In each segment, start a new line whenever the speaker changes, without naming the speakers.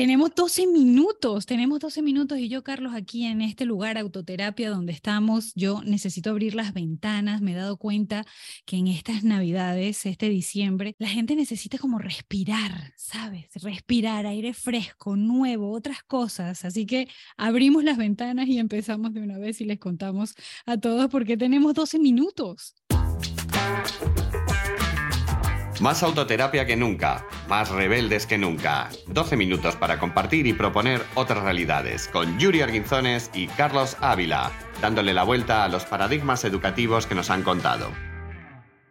Tenemos 12 minutos, tenemos 12 minutos y yo, Carlos, aquí en este lugar, autoterapia, donde estamos, yo necesito abrir las ventanas. Me he dado cuenta que en estas navidades, este diciembre, la gente necesita como respirar, ¿sabes? Respirar aire fresco, nuevo, otras cosas. Así que abrimos las ventanas y empezamos de una vez y les contamos a todos porque tenemos 12 minutos.
Más autoterapia que nunca, más rebeldes que nunca. 12 minutos para compartir y proponer otras realidades con Yuri Arguinzones y Carlos Ávila, dándole la vuelta a los paradigmas educativos que nos han contado.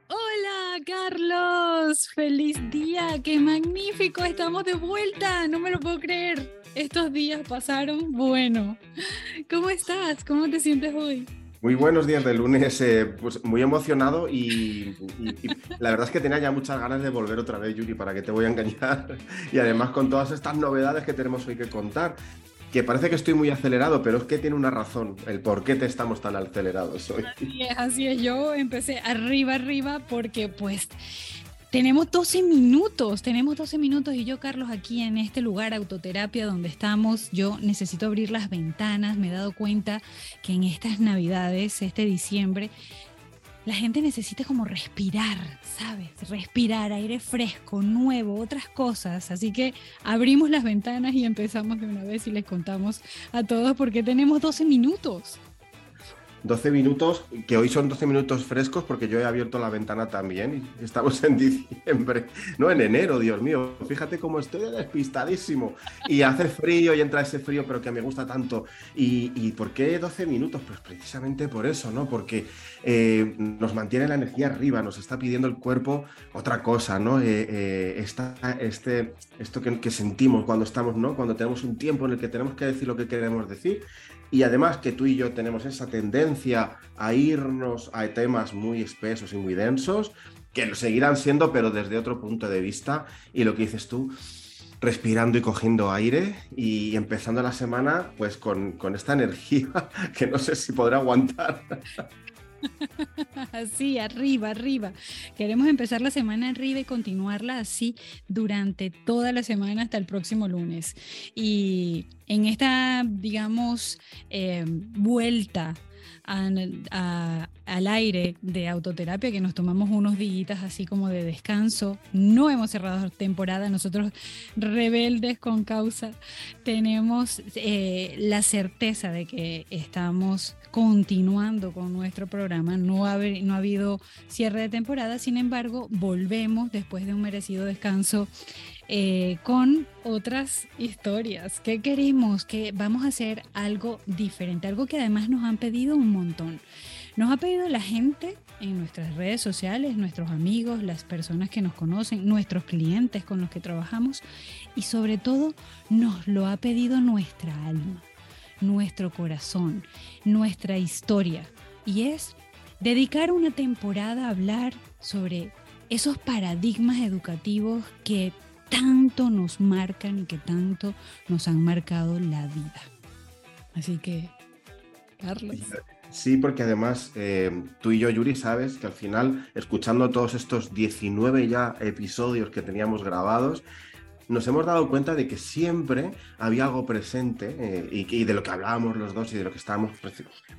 Hola Carlos, feliz día, qué magnífico, estamos de vuelta, no me lo puedo creer. Estos días pasaron bueno. ¿Cómo estás? ¿Cómo te sientes hoy?
Muy buenos días de lunes, eh, pues muy emocionado y, la verdad es que tenía ya muchas ganas de volver otra vez, Yuri, para que te voy a engañar. Y además con todas estas novedades que tenemos hoy que contar, que parece que estoy muy acelerado, pero es que tiene una razón, el por qué te estamos tan acelerados hoy.
Así es, así es, yo empecé arriba, arriba, porque pues tenemos 12 minutos, tenemos 12 minutos y yo, Carlos, aquí en este lugar, autoterapia, donde estamos, yo necesito abrir las ventanas. Me he dado cuenta que en estas navidades, este diciembre, la gente necesita como respirar, ¿sabes? Respirar aire fresco, nuevo, otras cosas. Así que abrimos las ventanas y empezamos de una vez y les contamos a todos porque tenemos 12 minutos.
12 minutos, que hoy son 12 minutos frescos porque yo he abierto la ventana también y estamos en diciembre, no en enero, Dios mío, fíjate cómo estoy despistadísimo y hace frío y entra ese frío pero que me gusta tanto. ¿Y, por qué 12 minutos? Pues precisamente por eso, ¿no? Porque eh, nos mantiene la energía arriba, nos está pidiendo el cuerpo otra cosa, ¿no? Eh, eh, este, esto que, que sentimos cuando estamos, ¿no? Cuando tenemos un tiempo en el que tenemos que decir lo que queremos decir y además que tú y yo tenemos esa tendencia a irnos a temas muy espesos y muy densos, que lo seguirán siendo, pero desde otro punto de vista. Y lo que dices tú, respirando y cogiendo aire y empezando la semana pues con, con esta energía que no sé si podrá aguantar.
Así, arriba, arriba. Queremos empezar la semana arriba y continuarla así durante toda la semana hasta el próximo lunes. Y en esta, digamos, eh, vuelta al aire de autoterapia, que nos tomamos unos días así como de descanso. No hemos cerrado temporada, nosotros rebeldes con causa, tenemos eh, la certeza de que estamos continuando con nuestro programa. No ha, no ha habido cierre de temporada, sin embargo, volvemos después de un merecido descanso eh, con otras historias. ¿Qué queremos? Que vamos a hacer algo diferente, algo que además nos han pedido un montón. Nos ha pedido la gente en nuestras redes sociales, nuestros amigos, las personas que nos conocen, nuestros clientes con los que trabajamos y sobre todo nos lo ha pedido nuestra alma, nuestro corazón, nuestra historia. Y es dedicar una temporada a hablar sobre esos paradigmas educativos que tanto nos marcan y que tanto nos han marcado la vida. Así que, Carlos.
Sí, porque además eh, tú y yo, Yuri, sabes que al final, escuchando todos estos 19 ya episodios que teníamos grabados, nos hemos dado cuenta de que siempre había algo presente eh, y, de lo que hablábamos los dos y de lo que estábamos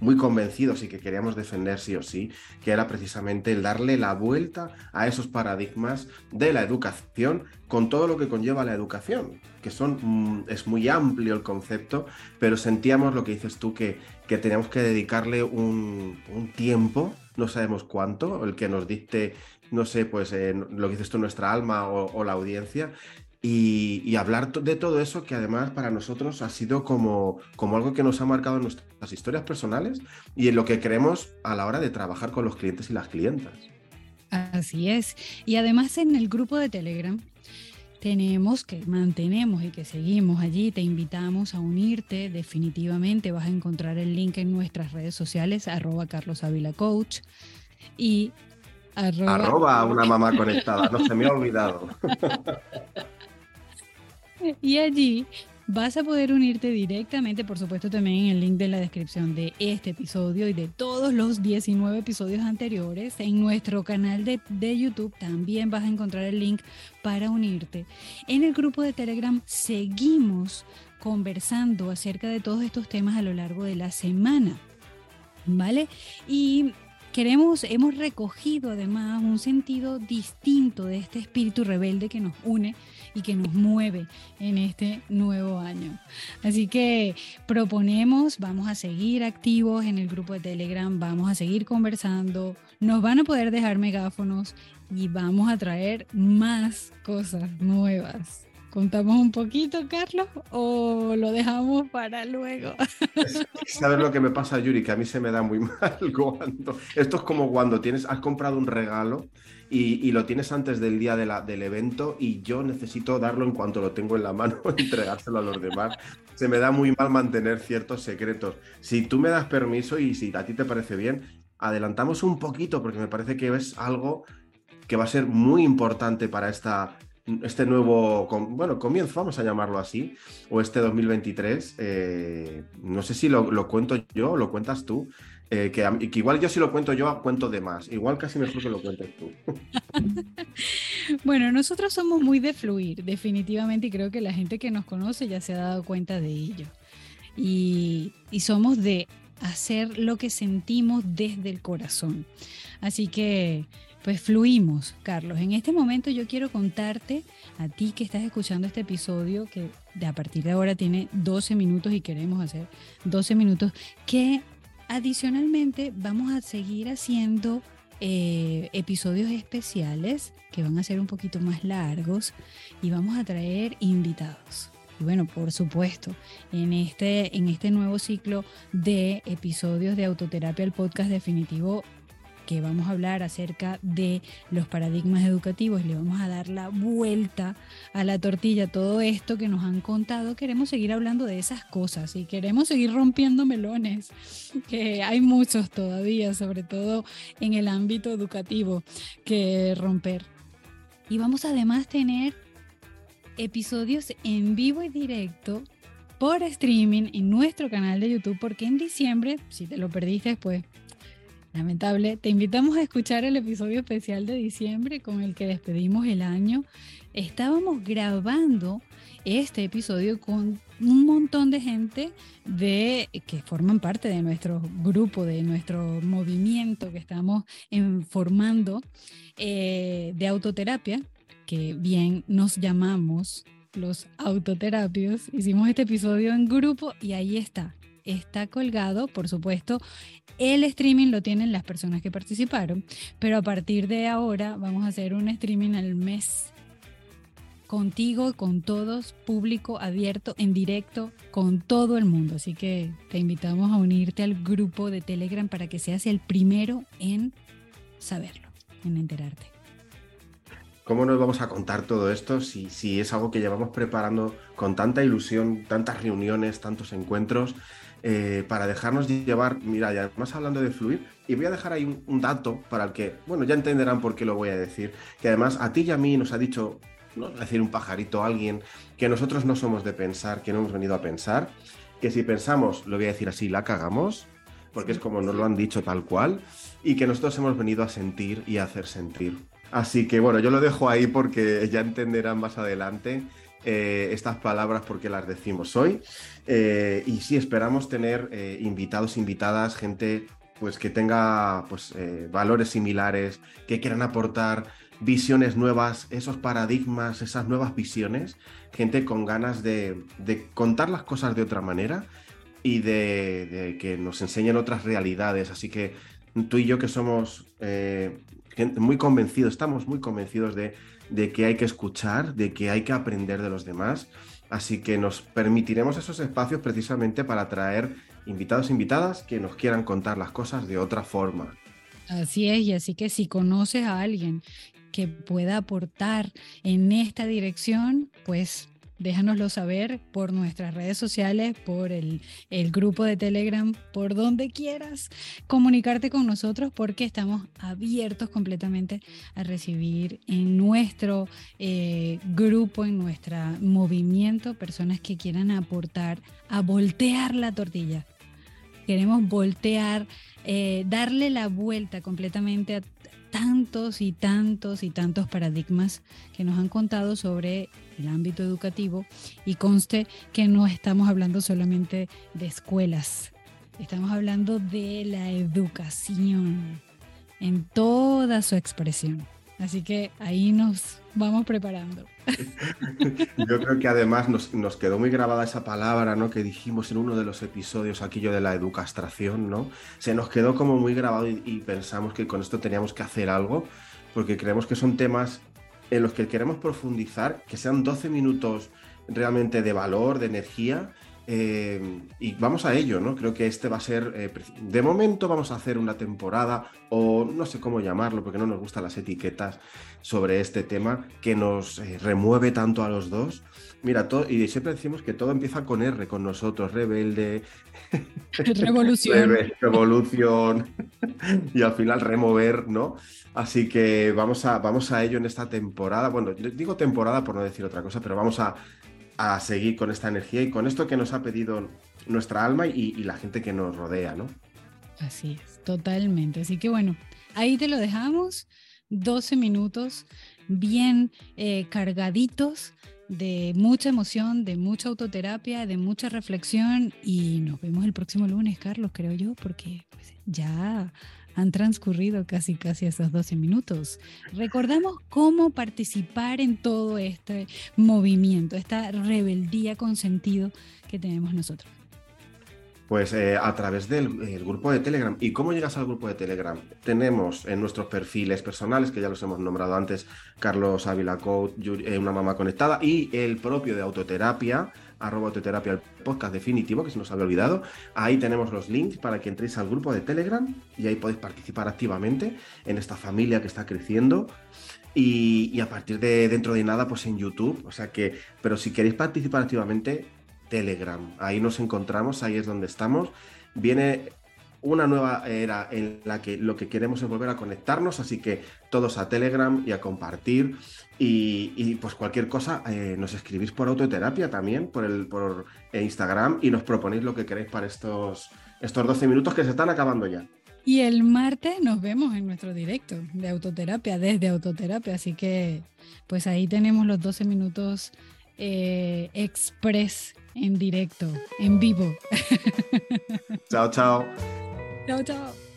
muy convencidos y que queríamos defender sí o sí, que era precisamente el darle la vuelta a esos paradigmas de la educación con todo lo que conlleva la educación, que son, mm, es muy amplio el concepto, pero sentíamos lo que dices tú, que, que teníamos que dedicarle un, tiempo, no sabemos cuánto, el que nos dicte no sé, pues eh, lo que dices tú, nuestra alma o, la audiencia, y, hablar de todo eso que además para nosotros ha sido como, como algo que nos ha marcado en nuestras historias personales y en lo que creemos a la hora de trabajar con los clientes y las clientas.
Así es. Y además en el grupo de Telegram tenemos que mantenemos y que seguimos allí. Te invitamos a unirte. Definitivamente vas a encontrar el link en nuestras redes sociales, arroba Carlos Coach y
arroba... arroba una mamá conectada. No se me ha olvidado.
Y allí vas a poder unirte directamente, por supuesto también en el link de la descripción de este episodio y de todos los 19 episodios anteriores. En nuestro canal de, de YouTube también vas a encontrar el link para unirte. En el grupo de Telegram seguimos conversando acerca de todos estos temas a lo largo de la semana. ¿Vale? Y queremos, hemos recogido además un sentido distinto de este espíritu rebelde que nos une y que nos mueve en este nuevo año. Así que proponemos, vamos a seguir activos en el grupo de Telegram, vamos a seguir conversando, nos van a poder dejar megáfonos y vamos a traer más cosas nuevas. ¿Contamos un poquito, Carlos, o lo dejamos para luego?
¿Sabes lo que me pasa, Yuri? Que a mí se me da muy mal cuando... Esto es como cuando tienes, has comprado un regalo y, lo tienes antes del día del evento y yo necesito darlo en cuanto lo tengo en la mano, entregárselo a los demás. Se me da muy mal mantener ciertos secretos. Si tú me das permiso y si a ti te parece bien, adelantamos un poquito porque me parece que es algo que va a ser muy importante para esta este nuevo, bueno, comienzo, vamos a llamarlo así, o este 2023, eh, no sé si lo, cuento yo o lo cuentas tú, eh, que, igual yo si lo cuento yo, cuento de más, igual casi mejor que lo cuentes tú.
bueno, nosotros somos muy de fluir, definitivamente, y creo que la gente que nos conoce ya se ha dado cuenta de ello. Y, y somos de hacer lo que sentimos desde el corazón. Así que pues fluimos, Carlos. En este momento yo quiero contarte a ti que estás escuchando este episodio, que a partir de ahora tiene 12 minutos y queremos hacer 12 minutos, que adicionalmente vamos a seguir haciendo eh, episodios especiales que van a ser un poquito más largos y vamos a traer invitados. Y bueno, por supuesto, en este, en este nuevo ciclo de episodios de Autoterapia, el podcast definitivo que vamos a hablar acerca de los paradigmas educativos, le vamos a dar la vuelta a la tortilla, todo esto que nos han contado, queremos seguir hablando de esas cosas y queremos seguir rompiendo melones, que hay muchos todavía, sobre todo en el ámbito educativo, que romper. Y vamos además a tener episodios en vivo y directo por streaming en nuestro canal de YouTube, porque en diciembre, si te lo perdiste, pues lamentable. Te invitamos a escuchar el episodio especial de diciembre con el que despedimos el año. Estábamos grabando este episodio con un montón de gente de que forman parte de nuestro grupo, de nuestro movimiento que estamos formando eh, de autoterapia, que bien nos llamamos los autoterapios. Hicimos este episodio en grupo y ahí está está colgado, por supuesto, el streaming lo tienen las personas que participaron, pero a partir de ahora vamos a hacer un streaming al mes contigo, con todos, público, abierto, en directo, con todo el mundo. Así que te invitamos a unirte al grupo de Telegram para que seas el primero en saberlo, en enterarte.
¿Cómo nos vamos a contar todo esto si, si es algo que llevamos preparando con tanta ilusión, tantas reuniones, tantos encuentros? Eh, para dejarnos llevar, mira, ya además hablando de fluir, y voy a dejar ahí un, dato para el que, bueno, ya entenderán por qué lo voy a decir, que además a ti y a mí nos ha dicho, no decir un pajarito, alguien, que nosotros no somos de pensar, que no hemos venido a pensar, que si pensamos, lo voy a decir así, la cagamos, porque es como nos lo han dicho tal cual, y que nosotros hemos venido a sentir y a hacer sentir. Así que bueno, yo lo dejo ahí porque ya entenderán más adelante eh, estas palabras porque las decimos hoy. Eh, y sí, esperamos tener eh, invitados, invitadas, gente pues que tenga pues, valores similares, que quieran aportar visiones nuevas, esos paradigmas, esas nuevas visiones, gente con ganas de, contar las cosas de otra manera y de, que nos enseñen otras realidades. Así que tú y yo que somos muy convencidos, estamos muy convencidos de de que hay que escuchar, de que hay que aprender de los demás. Así que nos permitiremos esos espacios precisamente para traer invitados e invitadas que nos quieran contar las cosas de otra forma.
Así es, y así que si conoces a alguien que pueda aportar en esta dirección, pues déjanoslo saber por nuestras redes sociales, por el, grupo de Telegram, por donde quieras comunicarte con nosotros porque estamos abiertos completamente a recibir en nuestro eh, grupo, en nuestro movimiento, personas que quieran aportar a voltear la tortilla. Queremos voltear, eh, darle la vuelta completamente a tantos y tantos y tantos paradigmas que nos han contado sobre el ámbito educativo y conste que no estamos hablando solamente de escuelas, estamos hablando de la educación en toda su expresión. Así que ahí nos vamos preparando.
Yo creo que además nos, quedó muy grabada esa palabra, ¿no? Que dijimos en uno de los episodios aquello de la educastración, ¿no? Se nos quedó como muy grabado y, y pensamos que con esto teníamos que hacer algo, porque creemos que son temas en los que queremos profundizar, que sean 12 minutos realmente de valor, de energía eh, y vamos a ello, ¿no? Creo que este va a ser, eh, de momento vamos a hacer una temporada, o no sé cómo llamarlo, porque no nos gustan las etiquetas sobre este tema, que nos eh, remueve tanto a los dos. Mira, todo, y siempre decimos que todo empieza con R, con nosotros, rebelde,
revolución,
revolución, y al final remover, ¿no? Así que vamos a, vamos a ello en esta temporada. Bueno, digo temporada por no decir otra cosa, pero vamos a a seguir con esta energía y con esto que nos ha pedido nuestra alma y, la gente que nos rodea, ¿no?
Así es, totalmente. Así que bueno, ahí te lo dejamos, 12 minutos bien eh, cargaditos de mucha emoción, de mucha autoterapia, de mucha reflexión y nos vemos el próximo lunes, Carlos, creo yo, porque pues, ya han transcurrido casi casi esos 12 minutos. Recordamos cómo participar en todo este movimiento, esta rebeldía con sentido que tenemos nosotros.
Pues eh, a través del grupo de Telegram. ¿Y cómo llegas al grupo de Telegram? Tenemos en nuestros perfiles personales, que ya los hemos nombrado antes, Carlos Ávila Code, eh, Una Mamá Conectada, y el propio de Autoterapia, arroba Autoterapia, el podcast definitivo, que se nos había olvidado. Ahí tenemos los links para que entréis al grupo de Telegram y ahí podéis participar activamente en esta familia que está creciendo. Y, y, a partir de dentro de nada, pues en YouTube. O sea que, pero si queréis participar activamente, Telegram. Ahí nos encontramos, ahí es donde estamos. Viene una nueva era en la que lo que queremos es volver a conectarnos, así que todos a Telegram y a compartir. Y, pues cualquier cosa, eh, nos escribís por autoterapia también, por, el, por Instagram y nos proponéis lo que queréis para estos, estos 12 minutos que se están acabando ya.
Y el martes nos vemos en nuestro directo de autoterapia, desde autoterapia, así que pues ahí tenemos los 12 minutos eh, express en directo, en vivo.
Chao, chao.
Chao, chao.